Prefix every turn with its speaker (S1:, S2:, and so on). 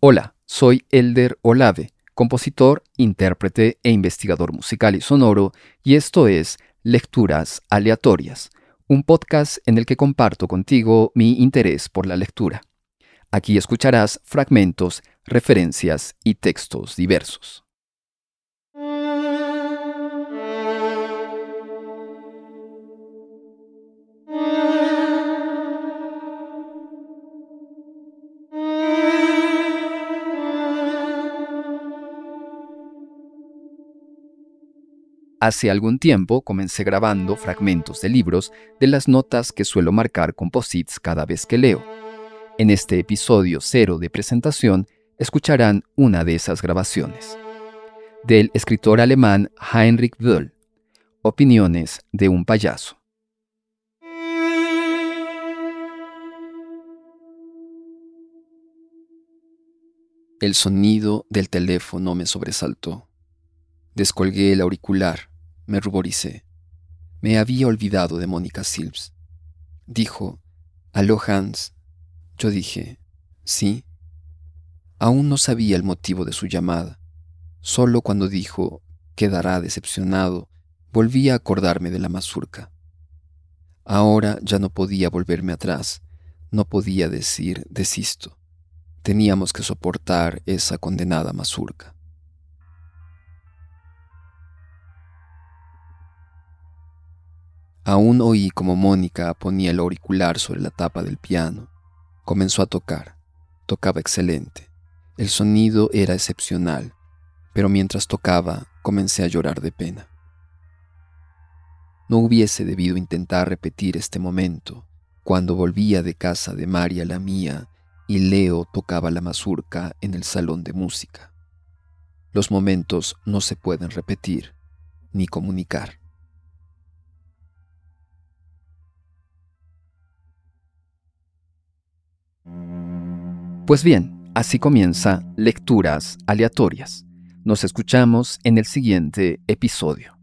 S1: Hola, soy Elder Olave, compositor, intérprete e investigador musical y sonoro, y esto es Lecturas Aleatorias, un podcast en el que comparto contigo mi interés por la lectura. Aquí escucharás fragmentos, referencias y textos diversos. Hace algún tiempo comencé grabando fragmentos de libros de las notas que suelo marcar con posits cada vez que leo. En este episodio cero de presentación escucharán una de esas grabaciones. Del escritor alemán Heinrich Böll, Opiniones de un payaso. El sonido del teléfono me sobresaltó. Descolgué el auricular, me ruboricé. Me había olvidado de Mónica Silves. Dijo, «¿Aló, Hans?» Yo dije, sí. Aún no sabía el motivo de su llamada. Solo cuando dijo, quedará decepcionado, volví a acordarme de la mazurca. Ahora ya no podía volverme atrás, no podía decir, desisto. Teníamos que soportar esa condenada mazurca. Aún oí como Mónica ponía el auricular sobre la tapa del piano. Comenzó a tocar. Tocaba excelente. El sonido era excepcional, pero mientras tocaba comencé a llorar de pena. No hubiese debido intentar repetir este momento cuando volvía de casa de María la mía y Leo tocaba la mazurca en el salón de música. Los momentos no se pueden repetir ni comunicar. Pues bien, así comienza Lecturas Aleatorias. Nos escuchamos en el siguiente episodio.